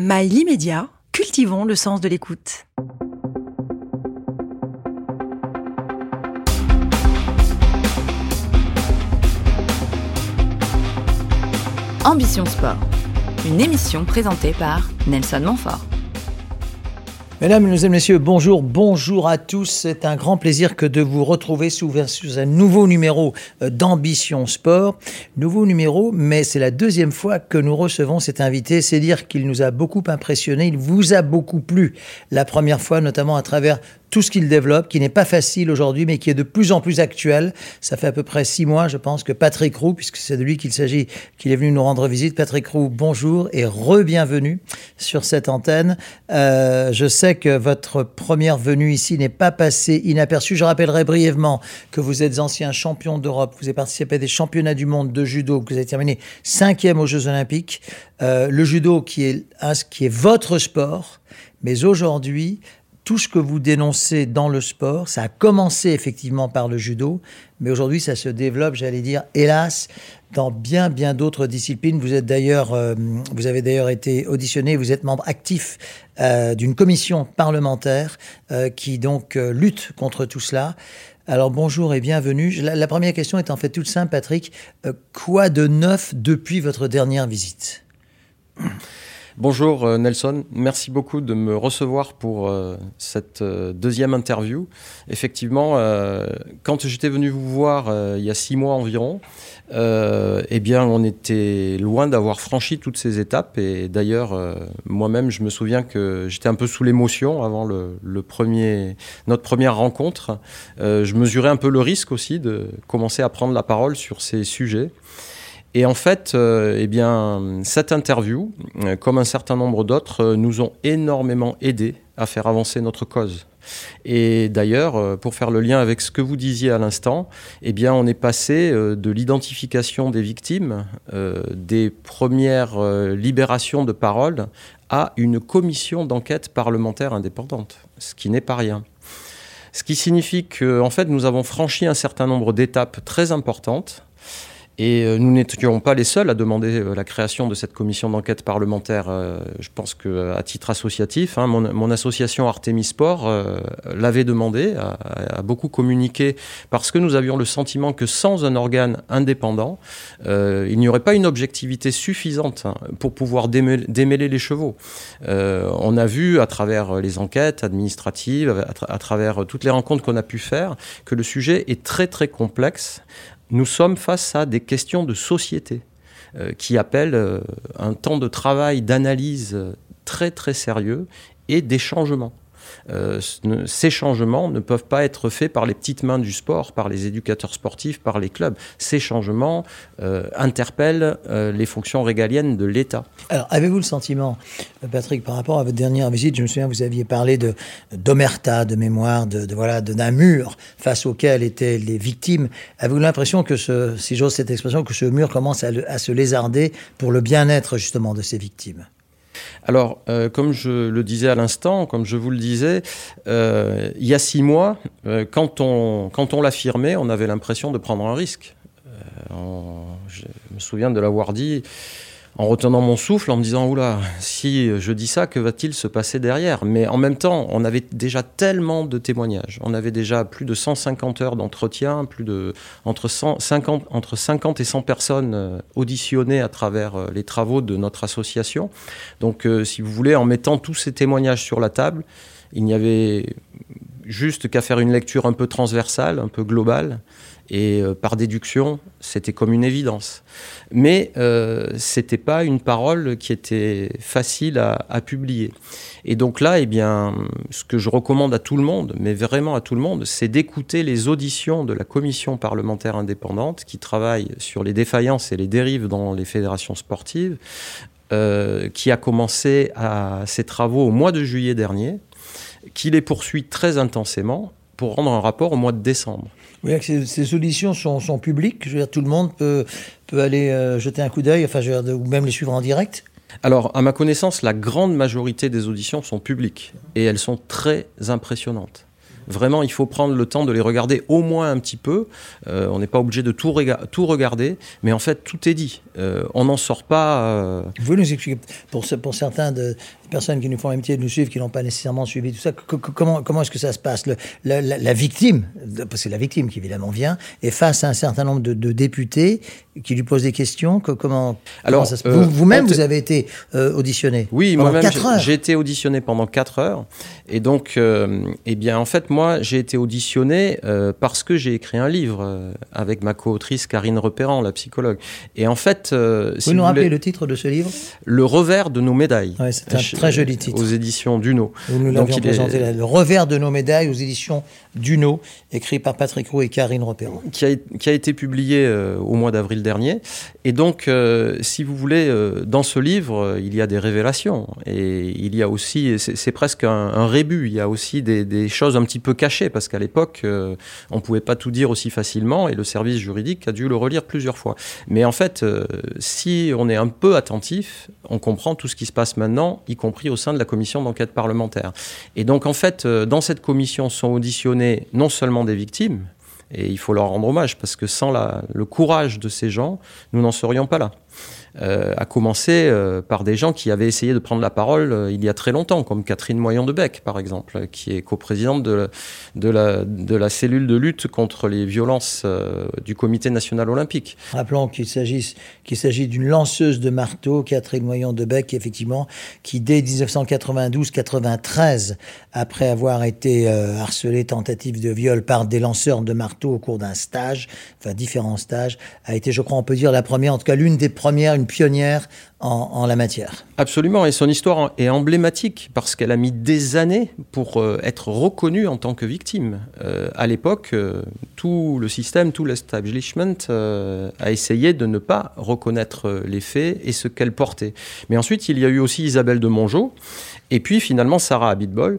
Mail immédiat, cultivons le sens de l'écoute. Ambition Sport, une émission présentée par Nelson Montfort. Mesdames, et Messieurs, bonjour, bonjour à tous. C'est un grand plaisir que de vous retrouver sous, un nouveau numéro euh, d'Ambition Sport. Nouveau numéro, mais c'est la deuxième fois que nous recevons cet invité. C'est dire qu'il nous a beaucoup impressionné, il vous a beaucoup plu la première fois, notamment à travers tout ce qu'il développe, qui n'est pas facile aujourd'hui, mais qui est de plus en plus actuel. Ça fait à peu près six mois, je pense, que Patrick Roux, puisque c'est de lui qu'il s'agit, qu'il est venu nous rendre visite. Patrick Roux, bonjour et re-bienvenue sur cette antenne. Euh, je sais que votre première venue ici n'est pas passée inaperçue. Je rappellerai brièvement que vous êtes ancien champion d'Europe, vous avez participé à des championnats du monde de judo, vous avez terminé cinquième aux Jeux Olympiques. Euh, le judo qui est, qui est votre sport, mais aujourd'hui, tout ce que vous dénoncez dans le sport, ça a commencé effectivement par le judo, mais aujourd'hui ça se développe, j'allais dire, hélas, dans bien bien d'autres disciplines. Vous êtes euh, vous avez d'ailleurs été auditionné, vous êtes membre actif euh, d'une commission parlementaire euh, qui donc lutte contre tout cela. Alors bonjour et bienvenue. La, première question est en fait toute simple, Patrick. quoi de neuf depuis votre dernière visite? Bonjour euh, Nelson, merci beaucoup de me recevoir pour euh, cette euh, deuxième interview. Effectivement, quand j'étais venu vous voir il y a six mois environ, eh bien, on était loin d'avoir franchi toutes ces étapes. Et d'ailleurs, moi-même, je me souviens que j'étais un peu sous l'émotion avant le, premier, notre première rencontre. je mesurais un peu le risque aussi de commencer à prendre la parole sur ces sujets. Et en fait, euh, eh bien, cette interview, euh, comme un certain nombre d'autres, euh, nous ont énormément aidé à faire avancer notre cause. Et d'ailleurs, pour faire le lien avec ce que vous disiez à l'instant, eh bien, on est passé de l'identification des victimes, des premières libérations de parole, à une commission d'enquête parlementaire indépendante, ce qui n'est pas rien. Ce qui signifie qu'en fait, nous avons franchi un certain nombre d'étapes très importantes et euh, nous n'étions pas les seuls à demander euh, la création de cette commission d'enquête parlementaire. Euh, je pense qu'à titre associatif, hein, mon, association Artemis Sport l'avait demandé, a, beaucoup communiqué, parce que nous avions le sentiment que sans un organe indépendant, il n'y aurait pas une objectivité suffisante hein, pour pouvoir démêler, les chevaux. on a vu à travers les enquêtes administratives, à travers toutes les rencontres qu'on a pu faire, que le sujet est très très complexe nous sommes face à des questions de société euh, qui appellent euh, un temps de travail, d'analyse euh, très très sérieux et des changements. Euh, ces changements ne peuvent pas être faits par les petites mains du sport, par les éducateurs sportifs, par les clubs. Ces changements euh, interpellent euh, les fonctions régaliennes de l'État. Alors, avez-vous le sentiment, Patrick, par rapport à votre dernière visite, je me souviens, vous aviez parlé de d'omerta, de mémoire, de, de voilà, d'un mur face auquel étaient les victimes. Avez-vous l'impression que ce, si j'ose cette expression, que ce mur commence à, à se lézarder pour le bien-être justement de ces victimes? Alors, euh, comme je le disais à l'instant, comme je vous le disais, euh, il y a six mois, euh, quand on, quand on l'affirmait, on avait l'impression de prendre un risque. je me souviens de l'avoir dit en retenant mon souffle, en me disant oula, si je dis ça, que va-t-il se passer derrière? Mais en même temps, on avait déjà tellement de témoignages. On avait déjà plus de 150 heures d'entretien, plus de entre 150, entre 50 et 100 personnes euh, auditionnées à travers euh, les travaux de notre association. Donc, euh, si vous voulez, en mettant tous ces témoignages sur la table, il n'y avait juste qu'à faire une lecture un peu transversale, un peu globale, et euh, par déduction, c'était comme une évidence. Mais euh, ce n'était pas une parole qui était facile à, publier. Et donc là, eh bien, ce que je recommande à tout le monde, mais vraiment à tout le monde, c'est d'écouter les auditions de la commission parlementaire indépendante qui travaille sur les défaillances et les dérives dans les fédérations sportives, euh, qui a commencé à ses travaux au mois de juillet dernier, qui les poursuit très intensément pour rendre un rapport au mois de décembre. Oui, ces, auditions sont, publiques. Je veux dire, tout le monde peut, peut aller euh, jeter un coup d'œil, enfin, ou même les suivre en direct. Alors, à ma connaissance, la grande majorité des auditions sont publiques et elles sont très impressionnantes. Vraiment, il faut prendre le temps de les regarder au moins un petit peu. Euh, on n'est pas obligé de tout, tout, regarder, mais en fait, tout est dit. Euh, on n'en sort pas. Vous pouvez nous expliquer, pour, pour certains de, personnes qui nous font l'amitié de nous suivre, qui n'ont pas nécessairement suivi tout ça, comment, comment est-ce que ça se passe? Le, la, victime, parce que c'est la victime qui évidemment vient, est face à un certain nombre de, députés qui lui posent des questions. Que, comment, Alors, ça se... vous-même, vous, avez été auditionné. Oui, moi-même, j'ai été auditionné pendant 4 heures. Et donc, euh, eh bien, en fait, moi, j'ai été auditionné euh, parce que j'ai écrit un livre euh, avec ma co-autrice Karine Repérant, la psychologue. Et en fait, vous si nous rappelez le titre de ce livre? Le revers de nos médailles. c'est un très joli titre. Aux éditions Duno. Vous nous l'aviez présenté Le revers de nos médailles aux éditions Duno, écrit par Patrick Roux et Karine Repérant. Qui a, été publié au mois d'avril dernier. Et donc, si vous voulez, dans ce livre, il y a des révélations. Et il y a aussi, c'est presque un, un il y a aussi des, choses un petit peu cachées, parce qu'à l'époque, euh, on ne pouvait pas tout dire aussi facilement, et le service juridique a dû le relire plusieurs fois. Mais en fait, euh, si on est un peu attentif, on comprend tout ce qui se passe maintenant, y compris au sein de la commission d'enquête parlementaire. Et donc, en fait, euh, dans cette commission sont auditionnés non seulement des victimes, et il faut leur rendre hommage, parce que sans le courage de ces gens, nous n'en serions pas là. Euh, a commencé euh, par des gens qui avaient essayé de prendre la parole euh, il y a très longtemps, comme Catherine Moyon de Bec, par exemple, qui est coprésidente de, de, la, de la cellule de lutte contre les violences du Comité national olympique. Rappelons qu'il s'agit d'une lanceuse de marteau, Catherine Moyon de Bec, effectivement, qui dès 1992-93, après avoir été harcelée tentative de viol par des lanceurs de marteau au cours d'un stage, enfin différents stages, a été, je crois, on peut dire la première, en tout cas l'une des premières, une pionnière en, la matière. Absolument, et son histoire est emblématique parce qu'elle a mis des années pour euh, être reconnue en tant que victime. Euh, à l'époque, euh, tout le système, tout l'establishment a essayé de ne pas reconnaître les faits et ce qu'elle portait. Mais ensuite, il y a eu aussi Isabelle de Mongeau, et puis finalement Sarah Abitbol,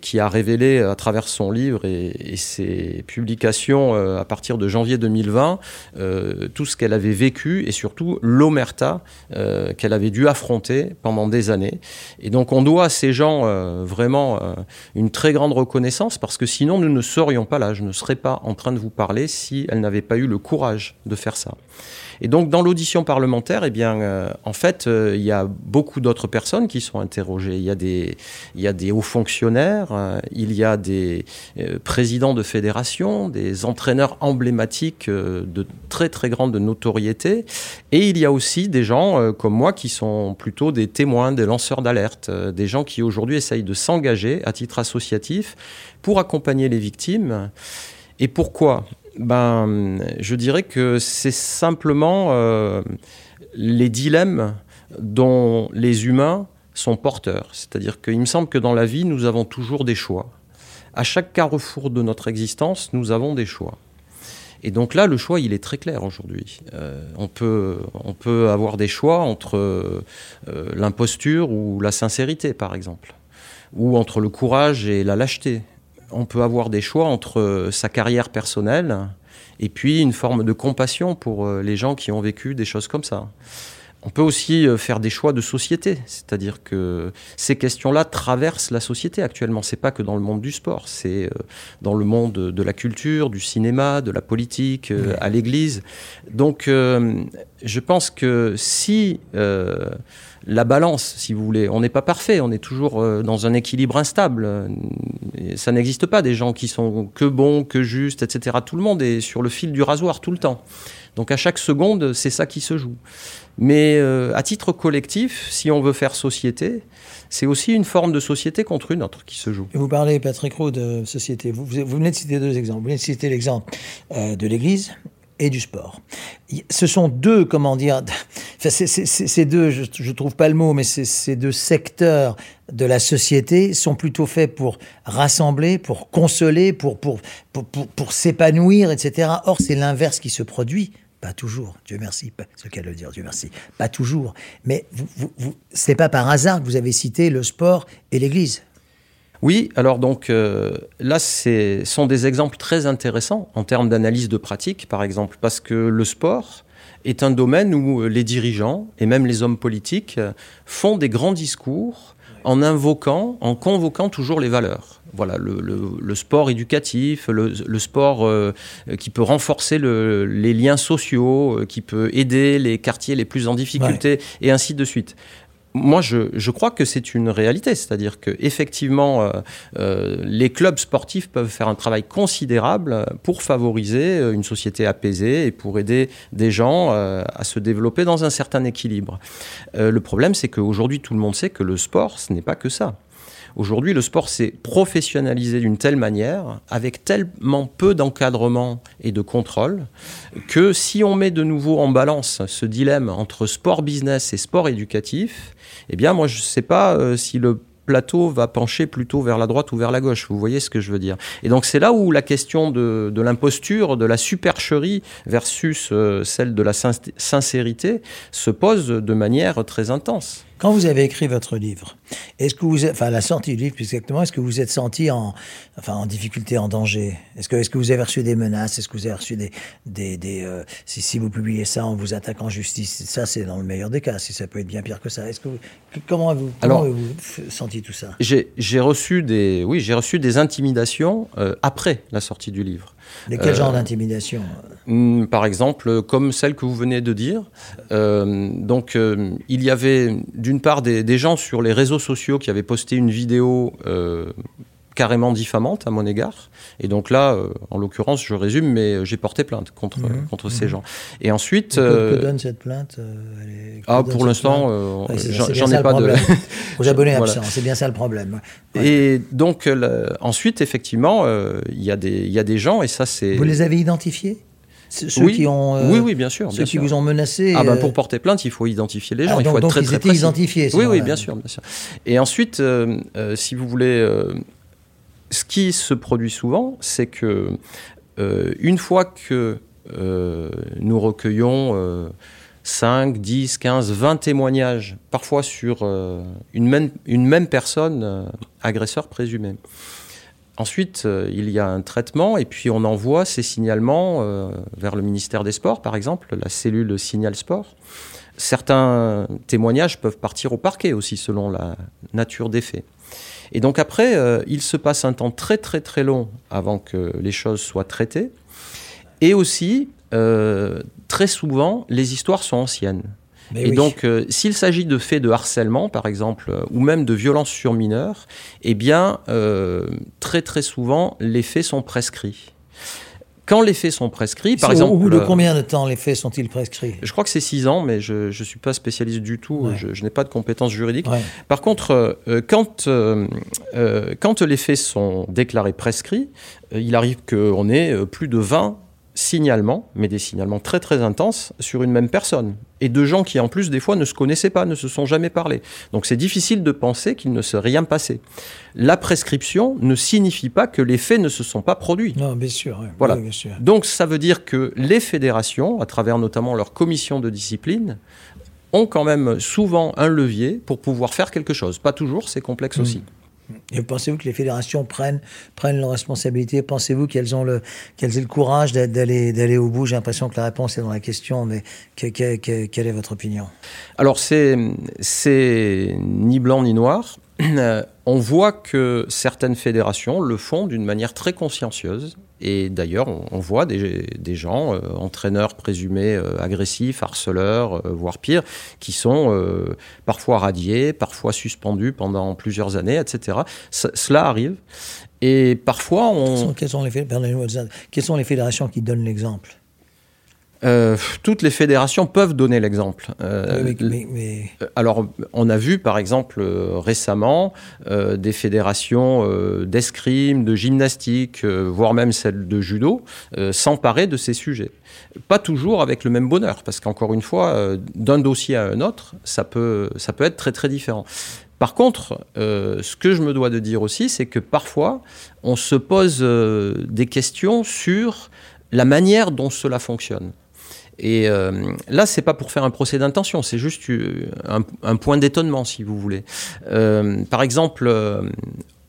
qui a révélé à travers son livre et, ses publications à partir de janvier 2020 tout ce qu'elle avait vécu et surtout l'omerta qu'elle avait dû affronter pendant des années. Et donc on doit à ces gens euh, vraiment euh, une très grande reconnaissance parce que sinon nous ne serions pas là, je ne serais pas en train de vous parler si elle n'avait pas eu le courage de faire ça. Et donc, dans l'audition parlementaire, eh bien, euh, en fait, euh, il y a beaucoup d'autres personnes qui sont interrogées. Il y a des, il y a des hauts fonctionnaires, euh, il y a des présidents de fédérations, des entraîneurs emblématiques de très très grande notoriété, et il y a aussi des gens comme moi qui sont plutôt des témoins, des lanceurs d'alerte, des gens qui aujourd'hui essayent de s'engager à titre associatif pour accompagner les victimes. Et pourquoi? Ben, Je dirais que c'est simplement euh, les dilemmes dont les humains sont porteurs. C'est-à-dire qu'il me semble que dans la vie, nous avons toujours des choix. À chaque carrefour de notre existence, nous avons des choix. Et donc là, le choix, il est très clair aujourd'hui. Euh, on, peut, on peut avoir des choix entre euh, l'imposture ou la sincérité, par exemple, ou entre le courage et la lâcheté on peut avoir des choix entre euh, sa carrière personnelle et puis une forme de compassion pour euh, les gens qui ont vécu des choses comme ça. On peut aussi euh, faire des choix de société, c'est-à-dire que ces questions-là traversent la société actuellement. C'est pas que dans le monde du sport, c'est dans le monde de la culture, du cinéma, de la politique, à l'Église. Donc, je pense que si la balance, si vous voulez. On n'est pas parfait, on est toujours euh, dans un équilibre instable. ça n'existe pas des gens qui sont que bons, que justes, etc. Tout le monde est sur le fil du rasoir tout le temps. Donc à chaque seconde, c'est ça qui se joue. Mais euh, à titre collectif, si on veut faire société, c'est aussi une forme de société contre une autre qui se joue. Vous parlez, Patrick Roux, de société. Vous, venez de citer deux exemples. Vous venez de citer l'exemple euh, de l'Église et du sport. Ce sont deux, comment dire, ces deux, je, ne trouve pas le mot, mais ces deux secteurs de la société sont plutôt faits pour rassembler, pour consoler, pour, pour, pour, pour, s'épanouir, etc. Or, c'est l'inverse qui se produit. Pas toujours, Dieu merci, c'est le cas de le dire, Dieu merci. Pas toujours. Mais vous, vous, c'est pas par hasard que vous avez cité le sport et l'Église. Oui, alors donc euh, là, ce sont des exemples très intéressants en termes d'analyse de pratique, par exemple, parce que le sport est un domaine où les dirigeants et même les hommes politiques font des grands discours en invoquant, en convoquant toujours les valeurs. Voilà, le, sport éducatif, le, sport euh, qui peut renforcer les liens sociaux, euh, qui peut aider les quartiers les plus en difficulté, et ainsi de suite moi, je, crois que c'est une réalité, c'est-à-dire que effectivement, euh, euh, les clubs sportifs peuvent faire un travail considérable pour favoriser euh, une société apaisée et pour aider des gens à se développer dans un certain équilibre. le problème, c'est qu'aujourd'hui, tout le monde sait que le sport, ce n'est pas que ça. Aujourd'hui, le sport s'est professionnalisé d'une telle manière, avec tellement peu d'encadrement et de contrôle, que si on met de nouveau en balance ce dilemme entre sport business et sport éducatif, eh bien, moi, je ne sais pas euh, si le plateau va pencher plutôt vers la droite ou vers la gauche. Vous voyez ce que je veux dire Et donc c'est là où la question de, l'imposture, de la supercherie versus euh, celle de la sincérité se pose de manière très intense. Quand vous avez écrit votre livre, est-ce que vous, enfin la sortie du livre plus exactement, est-ce que vous êtes senti en, enfin en difficulté, en danger? Est-ce que, est-ce que vous avez reçu des menaces? Est-ce que vous avez reçu des, des, des euh, si, si, vous publiez ça, on vous attaque en justice. Ça, c'est dans le meilleur des cas. Si ça peut être bien pire que ça. Est-ce que comment vous, comment vous senti tout ça? J'ai reçu des, oui, j'ai reçu des intimidations euh, après la sortie du livre. Mais quel genre euh, d'intimidation hmm, Par exemple, comme celle que vous venez de dire. Euh, donc, euh, il y avait d'une part des, des, gens sur les réseaux sociaux qui avaient posté une vidéo carrément diffamante à mon égard. Et donc là, euh, en l'occurrence, je résume, mais euh, j'ai porté plainte contre, mhm. contre ces mhm. gens. Et ensuite... que, euh, donne cette plainte Ah, pour l'instant, j'en ai pas de... Aux abonnés absents, c'est bien ça le problème. Et donc, ensuite, effectivement, il y, a des, y a des gens, et ça c'est... Vous les avez identifiés? Ceux oui, qui ont, oui, oui, bien sûr. Ceux qui vous ont menacé. Ah ben pour porter plainte, il faut identifier les gens. Ah, il faut être très, ils étaient identifiés. Oui, oui, bien sûr, bien sûr. Et ensuite, si vous voulez, ce qui se produit souvent, c'est que euh, une fois que euh, nous recueillons 5, 10, 15, 20 témoignages, parfois sur euh, une, même, personne, agresseur présumé. Ensuite, il y a un traitement et puis on envoie ces signalements vers le ministère des Sports, par exemple, la cellule Signal Sport. Certains témoignages peuvent partir au parquet aussi, selon la nature des faits. Et donc après, euh, il se passe un temps très très très long avant que les choses soient traitées. Et aussi, euh, très souvent, les histoires sont anciennes. et donc, euh, s'il s'agit de faits de harcèlement, par exemple, ou même de violence sur mineurs, eh bien, très très souvent, les faits sont prescrits. Quand les faits sont prescrits, par exemple. Au bout de combien de temps les faits sont-ils prescrits? Je crois que c'est six ans, mais je ne suis pas spécialiste du tout. Je, n'ai pas de compétences juridiques. Par contre, euh, quand, euh, euh, quand les faits sont déclarés prescrits, il arrive qu'on ait plus de 20 signalements, mais des signalements très très intenses sur une même personne. Et de gens qui en plus des fois ne se connaissaient pas, ne se sont jamais parlé. Donc c'est difficile de penser qu'il ne s'est rien passé. La prescription ne signifie pas que les faits ne se sont pas produits. Non, bien sûr. Voilà. Donc ça veut dire que les fédérations, à travers notamment leur commission de discipline, ont quand même souvent un levier pour pouvoir faire quelque chose. Pas toujours, c'est complexe mm. aussi. Pensez-vous que les fédérations prennent, prennent leurs responsabilités? Pensez-vous qu'elles ont le, aient le courage d'aller, au bout? J'ai l'impression que la réponse est dans la question, mais quelle est votre opinion? Alors, c'est, c'est ni blanc ni noir. On voit que certaines fédérations le font d'une manière très consciencieuse et d'ailleurs, on, voit des, gens, euh, entraîneurs présumés euh, agressifs, harceleurs, euh, voire pire, qui sont parfois radiés, parfois suspendus pendant plusieurs années, etc. cela arrive. Et parfois, on... Quelles sont, les, quelles sont les fédérations qui donnent l'exemple? Euh, toutes les fédérations peuvent donner l'exemple. Euh, euh, alors, on a vu, par exemple, récemment, des fédérations d'escrime, de gymnastique, voire même celles de judo, s'emparer de ces sujets. Pas toujours avec le même bonheur, parce qu'encore une fois, d'un dossier à un autre, ça peut, ça peut être très très différent. Par contre, ce que je me dois de dire aussi, c'est que parfois, on se pose des questions sur la manière dont cela fonctionne. Et euh, là, c'est pas pour faire un procès d'intention, c'est juste euh, un, point d'étonnement, si vous voulez. Euh, par exemple,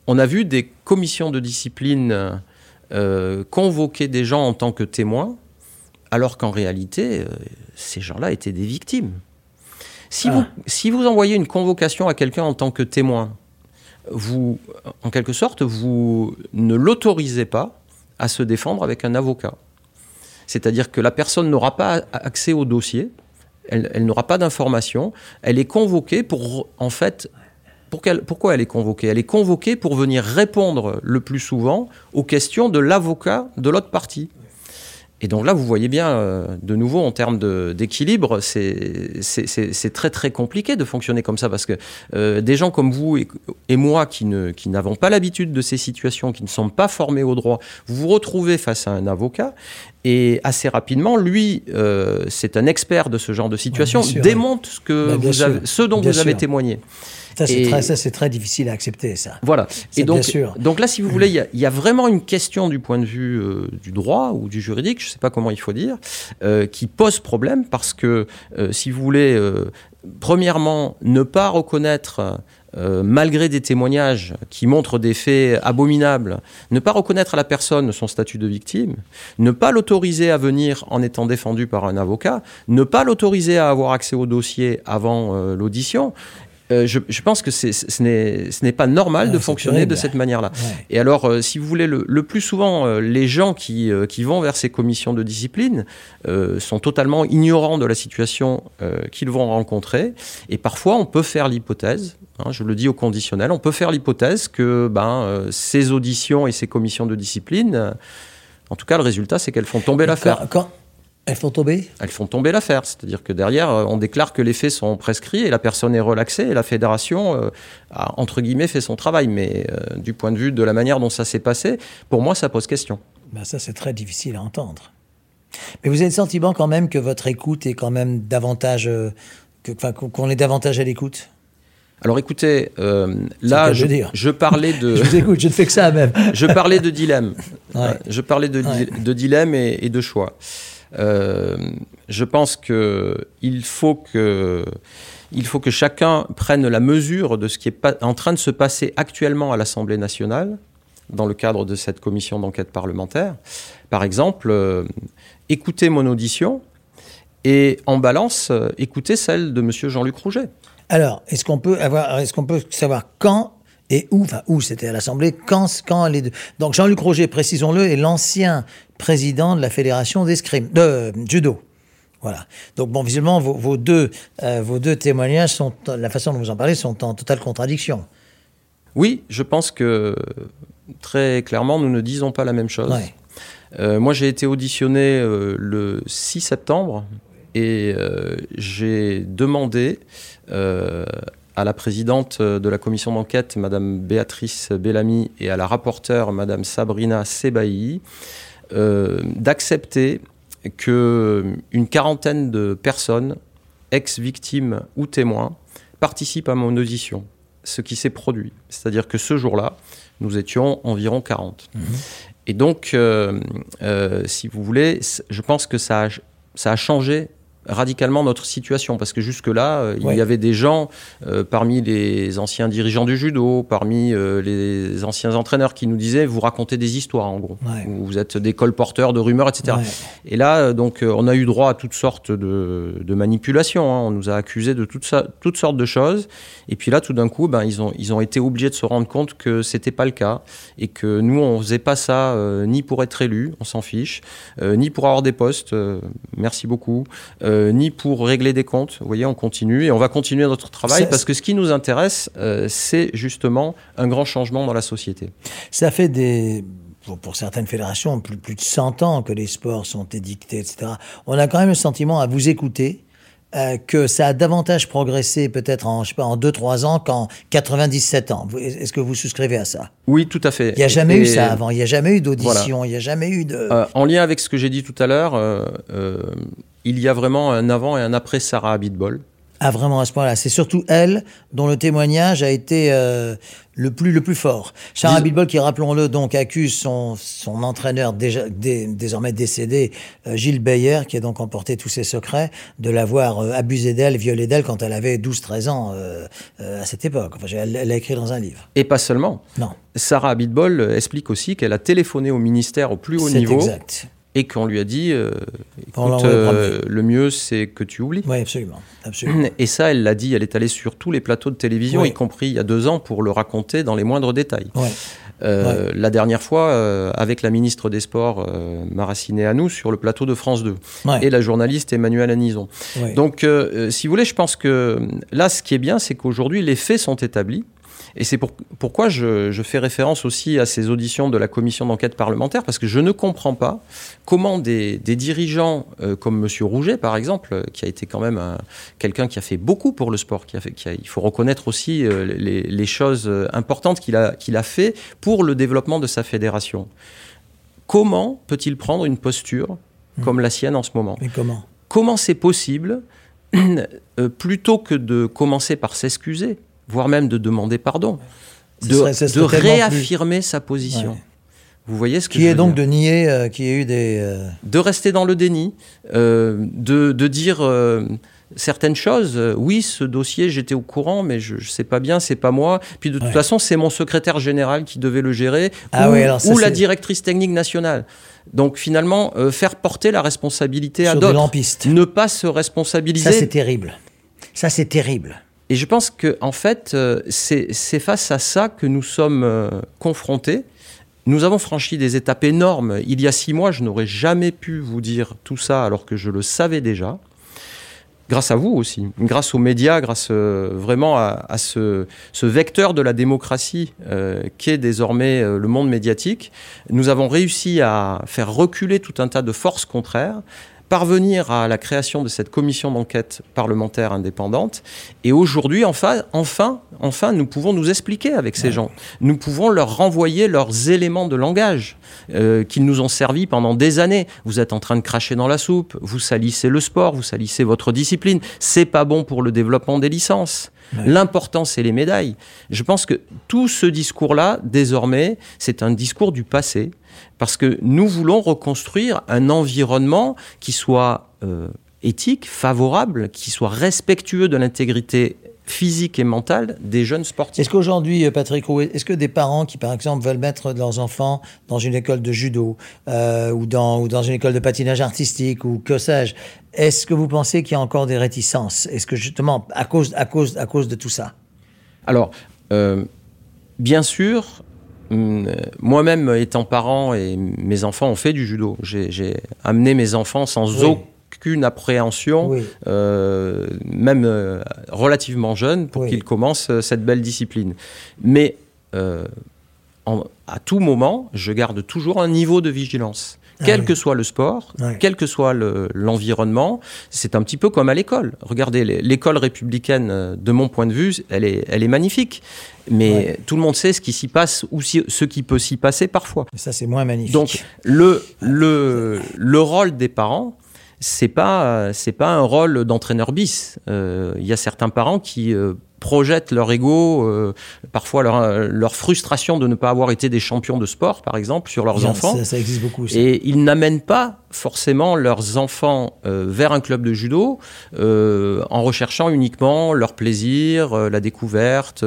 on a vu des commissions de discipline convoquer des gens en tant que témoins alors qu'en réalité, ces gens-là étaient des victimes. Si, vous, ah. si vous envoyez une convocation à quelqu'un en tant que témoin, vous, en quelque sorte, vous ne l'autorisez pas à se défendre avec un avocat. C'est-à-dire que la personne n'aura pas accès au dossier, elle, n'aura pas d'informations, elle est convoquée pour, en fait, pourquoi elle est convoquée? Elle est convoquée pour venir répondre le plus souvent aux questions de l'avocat de l'autre partie. Et donc là, vous voyez bien, euh, de nouveau, en termes d'équilibre, c'est très très compliqué de fonctionner comme ça parce que euh, des gens comme vous et, moi qui n'avons qui pas l'habitude de ces situations, qui ne sont pas formés au droit, vous vous retrouvez face à un avocat et assez rapidement, lui, euh, c'est un expert de ce genre de situation, démonte ce, que bah, vous avez, ce dont vous avez témoigné. Ça, c'est très, difficile à accepter, ça. Voilà. Et donc, donc là, si vous voulez, il y, a vraiment une question du point de vue euh, du droit ou du juridique, je ne sais pas comment il faut dire, euh, qui pose problème parce que, euh, si vous voulez, premièrement, ne pas reconnaître malgré des témoignages qui montrent des faits abominables, ne pas reconnaître à la personne son statut de victime, ne pas l'autoriser à venir en étant défendu par un avocat, ne pas l'autoriser à avoir accès au dossier avant l'audition, euh, je, pense que ce n'est pas normal de fonctionner de cette manière-là. Et alors, euh, si vous voulez, le, plus souvent, euh, les gens qui, qui, vont vers ces commissions de discipline sont totalement ignorants de la situation qu'ils vont rencontrer. Et parfois, on peut faire l'hypothèse, hein, je le dis au conditionnel, on peut faire l'hypothèse que ben, ces auditions et ces commissions de discipline, en tout cas, le résultat, c'est qu'elles font tomber l'affaire. Elles font tomber Elles font tomber l'affaire. C'est-à-dire que derrière, euh, on déclare que les faits sont prescrits et la personne est relaxée et la fédération euh, a, entre guillemets, fait son travail. Mais euh, du point de vue de la manière dont ça s'est passé, pour moi, ça pose question. Ben ça, c'est très difficile à entendre. Mais vous avez le sentiment quand même que votre écoute est quand même davantage. qu'on est davantage à l'écoute? Alors écoutez, là, je, je, parlais de. je vous écoute, je ne fais que ça même. je parlais de dilemme. je parlais de, de dilemme et, et, de choix. Euh, je pense qu'il faut que faut que chacun prenne la mesure de ce qui est en train de se passer actuellement à l'Assemblée nationale dans le cadre de cette commission d'enquête parlementaire. Par exemple, euh, écoutez mon audition et en balance, euh, écoutez celle de M. Jean-Luc Rouget. Alors, est-ce qu'on peut savoir quand et où, enfin où c'était à l'Assemblée, quand, quand les deux. Donc Jean-Luc Roger, précisons-le, est l'ancien président de la fédération d'escrime, de euh, judo. Voilà. Donc bon, visiblement, vos, deux, euh, vos deux témoignages sont, la façon dont vous en parlez, sont en totale contradiction. Oui, je pense que très clairement, nous ne disons pas la même chose. Euh, moi, j'ai été auditionné le 6 septembre et j'ai demandé à la présidente de la commission d'enquête, Madame Béatrice Bellamy, et à la rapporteure, Madame Sabrina Sebaï, euh, d'accepter qu'une quarantaine de personnes, ex-victimes ou témoins, participent à mon audition, ce qui s'est produit. C'est-à-dire que ce jour-là, nous étions environ 40. Mhm. Et donc, euh, euh, si vous voulez, je pense que ça ça a changé radicalement notre situation parce que jusque-là, euh, il y avait des gens euh, parmi les anciens dirigeants du judo, parmi euh, les anciens entraîneurs qui nous disaient vous racontez des histoires en gros, vous êtes des colporteurs de rumeurs, etc. Et là, donc, on a eu droit à toutes sortes de, de manipulations. Hein. On nous a accusés de toutes, ça, toutes sortes de choses. Et puis là, tout d'un coup, ben, ils ont, ils ont été obligés de se rendre compte que c'était pas le cas et que nous, on faisait pas ça ni pour être élu, on s'en fiche, ni pour avoir des postes. merci beaucoup euh, ni pour régler des comptes. Vous voyez, on continue et on va continuer notre travail parce que ce qui nous intéresse, euh, c'est justement un grand changement dans la société. Ça fait des pour, certaines fédérations, plus, plus de 100 ans que les sports sont édictés, etc. On a quand même le sentiment à vous écouter euh, que ça a davantage progressé peut-être en, je sais pas, en 2-3 ans qu'en 97 ans. Est-ce que vous souscrivez à ça? Oui, tout à fait. Il n'y a jamais eu ça avant, il n'y a jamais eu d'audition, il n'y a jamais eu de... Euh, en lien avec ce que j'ai dit tout à l'heure, euh, il y a vraiment un avant et un après Sarah Abitbol. Ah, vraiment à ce point-là. C'est surtout elle dont le témoignage a été euh, le, plus, le plus fort. Sarah Bilbol, qui, rappelons-le, donc accuse son, son entraîneur déjà, désormais décédé, euh, Gilles Beyer, qui a donc emporté tous ses secrets, de l'avoir euh, abusé d'elle, violé d'elle quand elle avait 12-13 ans à cette époque. Enfin, elle l'a écrit dans un livre. Et pas seulement. Non. Sarah Abitbol explique aussi qu'elle a téléphoné au ministère au plus haut niveau. Exact et qu'on lui a dit euh, écoute, euh, le mieux c'est que tu oublies. Oui, absolument, absolument. Et ça, elle l'a dit, elle est allée sur tous les plateaux de télévision, Oui. y compris il y a deux ans, pour le raconter dans les moindres détails. Ouais. Euh, La dernière fois, avec la ministre des Sports, Maraciné Anou, sur le plateau de France 2, Ouais. et la journaliste Emmanuelle Anison. Ouais. Donc, si vous voulez, je pense que là, ce qui est bien, c'est qu'aujourd'hui, les faits sont établis. Et c'est pour- pourquoi je, je fais référence aussi à ces auditions de la commission d'enquête parlementaire, parce que je ne comprends pas comment des, des dirigeants euh, comme M. Rouget, par exemple, euh, qui a été quand même un- quelqu'un qui a fait beaucoup pour le sport, qui a fait, qui a- il faut reconnaître aussi euh, les, les choses importantes qu'il a, qu'il a fait pour le développement de sa fédération. Comment peut-il prendre une posture comme la sienne en ce moment? Mais comment? Comment c'est possible, euh, plutôt que de commencer par s'excuser, voire même de demander pardon, de, réaffirmer sa position. Ouais. Vous voyez ce que Qui je est veux donc dire de nier euh, qu'il y ait eu des. euh, de rester dans le déni, euh, de, de dire euh, certaines choses. Oui, ce dossier, j'étais au courant, mais je ne sais pas bien, c'est pas moi. Puis de toute façon, c'est mon secrétaire général qui devait le gérer, Ah ou, oui, alors ça, ou la directrice technique nationale. Donc finalement, faire porter la responsabilité à sur d'autres, ne pas se responsabiliser. Ça, c'est terrible. Ça, c'est terrible. Et je pense que en fait, euh, c'est face à ça que nous sommes euh, confrontés. Nous avons franchi des étapes énormes. Il y a six mois, je n'aurais jamais pu vous dire tout ça alors que je le savais déjà. Grâce à vous aussi, grâce aux médias, grâce euh, vraiment à, ce, vecteur de la démocratie euh, qu'est désormais euh, le monde médiatique, nous avons réussi à faire reculer tout un tas de forces contraires, parvenir à la création de cette commission d'enquête parlementaire indépendante. Et aujourd'hui, enfin, enfin, enfin, nous pouvons nous expliquer avec ces gens. Nous pouvons leur renvoyer leurs éléments de langage euh, qu'ils nous ont servi pendant des années. Vous êtes en train de cracher dans la soupe, vous salissez le sport, vous salissez votre discipline. C'est pas bon pour le développement des licences. L'important, c'est les médailles. Je pense que tout ce discours-là, désormais, c'est un discours du passé, parce que nous voulons reconstruire un environnement qui soit euh, éthique, favorable, qui soit respectueux de l'intégrité physique et mentale des jeunes sportifs. Est-ce qu'aujourd'hui, euh, Patrick est-ce que des parents qui, par exemple, veulent mettre leurs enfants dans une école de judo euh, ou, dans, ou dans une école de patinage artistique ou que sais-je, est-ce que vous pensez qu'il y a encore des réticences? Est-ce que justement, à cause, à cause, à cause de tout ça? Alors, euh, bien sûr, moi-même étant parent et mes enfants ont fait du judo, j'ai amené mes enfants sans Oui. aucune appréhension, Oui. euh, même euh, relativement jeunes, pour Oui. qu'ils commencent euh, cette belle discipline. Mais euh, en- à tout moment, je garde toujours un niveau de vigilance. Ah Quel oui. que soit le sport, quel que soit le- l'environnement, c'est un petit peu comme à l'école. Regardez, l'école républicaine, euh, de mon point de vue, elle est, elle est magnifique. Mais tout le monde sait ce qui s'y passe ou si- ce qui peut s'y passer parfois. Ça, c'est moins magnifique. Donc, le, le, le rôle des parents, c'est pas, c'est pas un rôle d'entraîneur bis. Euh, Il y a certains parents qui euh, projettent leur ego, euh, parfois leur, leur frustration de ne pas avoir été des champions de sport, par exemple, sur leurs Bien, enfants. Ça, ça existe beaucoup. ça. Et ils n'amènent pas forcément leurs enfants euh, vers un club de judo euh, en recherchant uniquement leur plaisir, la découverte,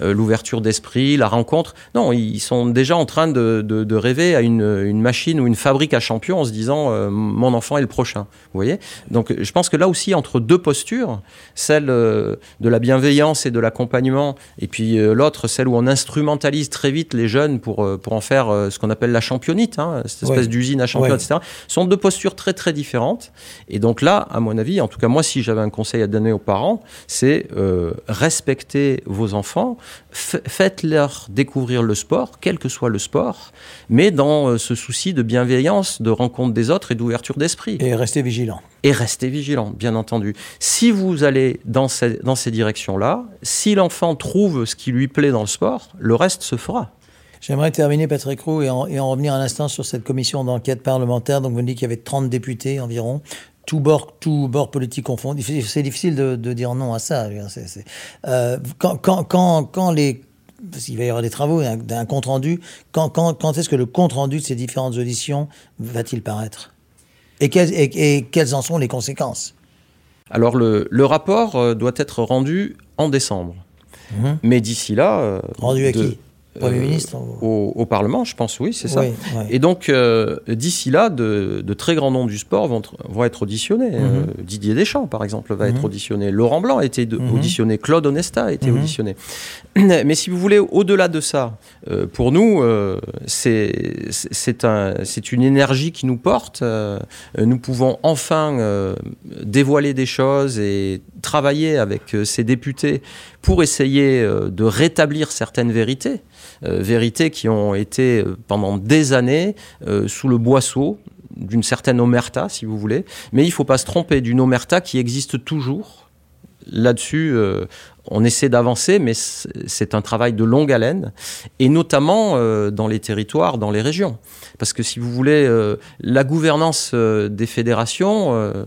l'ouverture d'esprit, la rencontre. Non, ils sont déjà en train de, de- de rêver à une, une machine ou une fabrique à champions en se disant mon enfant est le prochain. Vous voyez? Donc je pense que là aussi, entre deux postures, celle de la bienveillance et de l'accompagnement, et puis euh, l'autre, celle où on instrumentalise très vite les jeunes pour, euh, pour en faire euh, ce qu'on appelle la championnite, hein, cette espèce Ouais. d'usine à champions, Ouais. etc., sont deux postures très très différentes. Et donc là, à mon avis, en tout cas moi, si j'avais un conseil à donner aux parents, c'est euh, respecter vos enfants, faites-leur découvrir le sport, quel que soit le sport, mais dans ce souci de bienveillance, de rencontre des autres et d'ouverture d'esprit Et restez vigilant. Et restez vigilant, bien entendu. Si vous allez dans ces, dans ces directions-là, si l'enfant trouve ce qui lui plaît dans le sport, le reste se fera. J'aimerais terminer, Patrick Roux, et en, revenir un instant sur cette commission d'enquête parlementaire. Donc, vous me dites qu'il y avait 30 députés environ, tout bord, tout bord politique confondu. C'est difficile de, dire non à ça. euh, quand, quand, les parce qu'il va y avoir des travaux, un, un compte rendu. Quand, est-ce que le compte rendu de ces différentes auditions va-t-il paraître? Et quelles, et, et quelles en sont les conséquences? Alors le, le rapport euh, doit être rendu en décembre. Mhm. Mais d'ici là... euh, Rendu à de- qui? Premier ministre au, Parlement, je pense, oui, c'est ça. Oui. Et donc, euh, d'ici là, de, de très grands noms du sport vont, tr- vont être auditionnés. Mhm. Euh, Didier Deschamps, par exemple, va être Mhm. auditionné. Laurent Blanc a été Mhm. auditionné. Claude Onesta a été auditionné. Mais si vous voulez, au-delà de ça, euh, pour nous, euh, c'est c'est un, une énergie qui nous porte. Euh, nous pouvons enfin euh, dévoiler des choses et travailler avec euh, ces députés pour essayer euh, de rétablir certaines vérités. Euh, vérités qui ont été euh, pendant des années euh, sous le boisseau d'une certaine omerta, si vous voulez. Mais il ne faut pas se tromper d'une omerta qui existe toujours. Là-dessus, euh, on essaie d'avancer, mais c'est un travail de longue haleine, et notamment euh, dans les territoires, dans les régions. Parce que si vous voulez, euh, la gouvernance euh, des fédérations euh,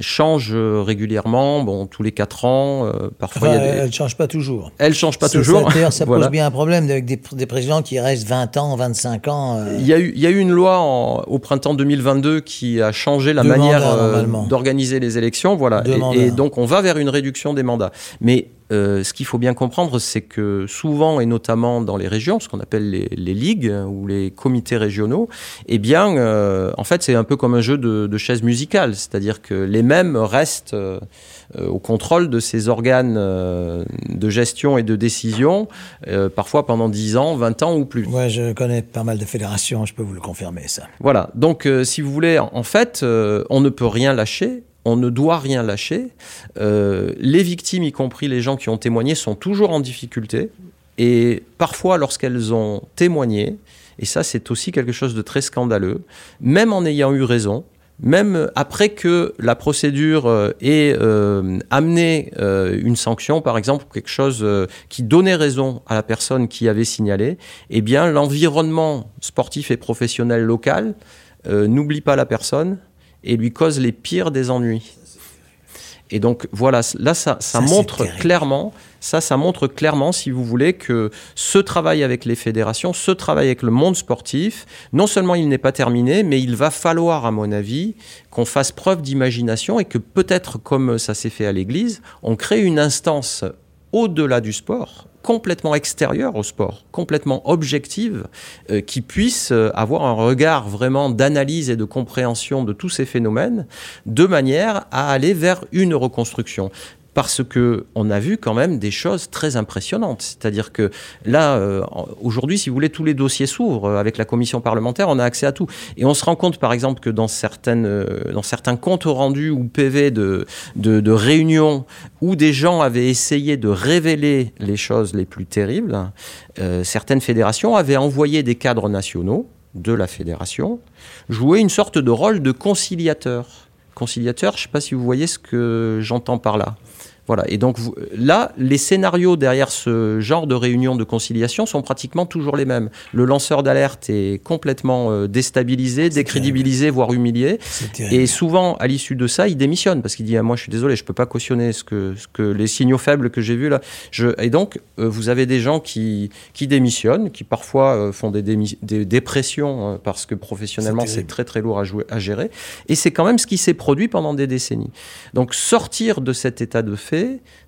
change euh, régulièrement, bon, tous les quatre ans, euh, parfois Enfin, il y a des... elle ne change pas toujours. Elle change pas toujours. ça- D'ailleurs, ça Voilà. pose bien un problème avec des, des présidents qui restent 20 ans, 25 ans. euh, Il y, a eu, il y a eu une loi en- au printemps 2022 qui a changé la manière euh, d'organiser les élections. Voilà. Et, et donc, on va vers une réduction des mandats. Mais euh, ce qu'il faut bien comprendre, c'est que souvent, et notamment dans les régions, ce qu'on appelle les, les ligues ou les comités régionaux, eh bien, euh, en fait, c'est un peu comme un jeu de, de chaises musicales. C'est-à-dire que les mêmes restent euh, au contrôle de ces organes de gestion et de décision, parfois pendant 10 ans, 20 ans ou plus. Ouais, je connais pas mal de fédérations, je peux vous le confirmer, ça. Voilà, donc si vous voulez, en fait, on ne peut rien lâcher, on ne doit rien lâcher. Euh, les victimes, y compris les gens qui ont témoigné, sont toujours en difficulté. Et parfois, lorsqu'elles ont témoigné, et ça c'est aussi quelque chose de très scandaleux, même en ayant eu raison, même après que la procédure euh, ait euh, amené une sanction, par exemple, quelque chose qui donnait raison à la personne qui avait signalé, eh bien, l'environnement sportif et professionnel local n'oublie pas la personne et lui cause les pires des ennuis. Et donc voilà, là ça, ça, Ça, c'est montre clairement, ça, ça montre clairement, si vous voulez, que ce travail avec les fédérations, ce travail avec le monde sportif, non seulement il n'est pas terminé, mais il va falloir, à mon avis, qu'on fasse preuve d'imagination et que peut-être, comme ça s'est fait à l'Église, on crée une instance au-delà du sport, complètement extérieure au sport, complètement objective, euh, qui puisse euh, avoir un regard vraiment d'analyse et de compréhension de tous ces phénomènes, de manière à aller vers une reconstruction parce que on a vu quand même des choses très impressionnantes. C'est-à-dire que là, euh, aujourd'hui, si vous voulez, tous les dossiers s'ouvrent. Euh, Avec la commission parlementaire, on a accès à tout. Et on se rend compte, par exemple, que dans, euh, certains comptes rendus ou PV de, réunions où des gens avaient essayé de révéler les choses les plus terribles, certaines fédérations avaient envoyé des cadres nationaux de la fédération jouer une sorte de rôle de conciliateur. Conciliateur, je ne sais pas si vous voyez ce que j'entends par là. Voilà. Et donc vous- là, les scénarios derrière ce genre de réunion de conciliation sont pratiquement toujours les mêmes. Le lanceur d'alerte est complètement euh, déstabilisé, décrédibilisé, voire humilié. Et souvent, à l'issue de ça, il démissionne parce qu'il dit ah, Moi, je suis désolé, je ne peux pas cautionner ce que, ce que les signaux faibles que j'ai vus là. Je... Et donc, euh, vous avez des gens qui, qui démissionnent, qui parfois euh, font des, démi- des dépressions euh, parce que professionnellement, C'est très très lourd à, jouer, à gérer. Et c'est quand même ce qui s'est produit pendant des décennies. Donc, sortir de cet état de fait,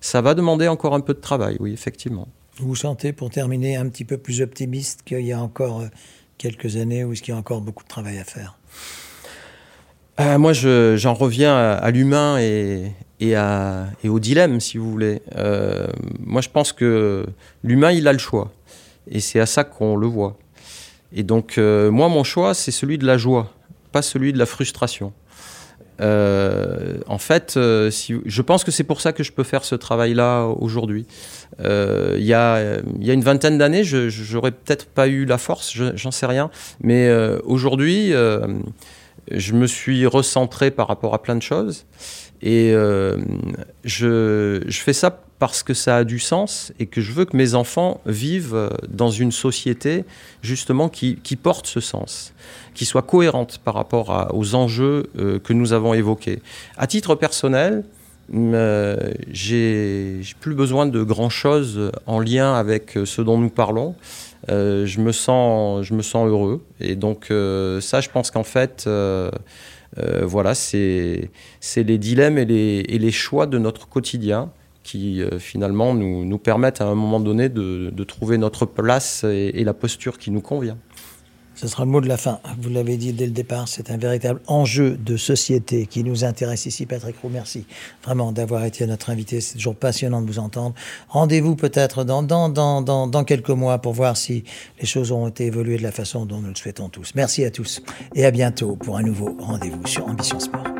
ça va demander encore un peu de travail, oui, effectivement. Vous vous sentez, pour terminer, un petit peu plus optimiste qu'il y a encore euh, quelques années ou est-ce qu'il y a encore beaucoup de travail à faire? Euh, moi, je- j'en reviens à, à l'humain et, et, à- et au dilemme, si vous voulez. Euh, moi, je pense que l'humain, il a le choix. Et c'est à ça qu'on le voit. Et donc, euh, moi, mon choix, c'est celui de la joie, pas celui de la frustration. Euh, en fait, euh, je pense que c'est pour ça que je peux faire ce travail-là aujourd'hui. Euh, Il y, a, une vingtaine d'années, je j'aurais peut-être pas eu la force, je- j'en sais rien. Mais aujourd'hui, je me suis recentré par rapport à plein de choses. Et je, fais ça parce que ça a du sens et que je veux que mes enfants vivent dans une société justement qui porte ce sens, qui soit cohérente par rapport aux enjeux euh, que nous avons évoqués. À titre personnel, euh, j'ai plus besoin de grand chose en lien avec euh, ce dont nous parlons. Euh, je me sens, je me sens heureux et donc ça, je pense qu'en fait, voilà, c'est les dilemmes et les, choix de notre quotidien qui finalement nous, permettent à un moment donné de, trouver notre place et la posture qui nous convient. Ce sera le mot de la fin. Vous l'avez dit dès le départ, c'est un véritable enjeu de société qui nous intéresse ici. Patrick Roux, merci vraiment d'avoir été notre invité. C'est toujours passionnant de vous entendre. Rendez-vous peut-être dans, dans, dans, dans, quelques mois pour voir si les choses ont été évoluées de la façon dont nous le souhaitons tous. Merci à tous et à bientôt pour un nouveau rendez-vous sur Ambition Sport.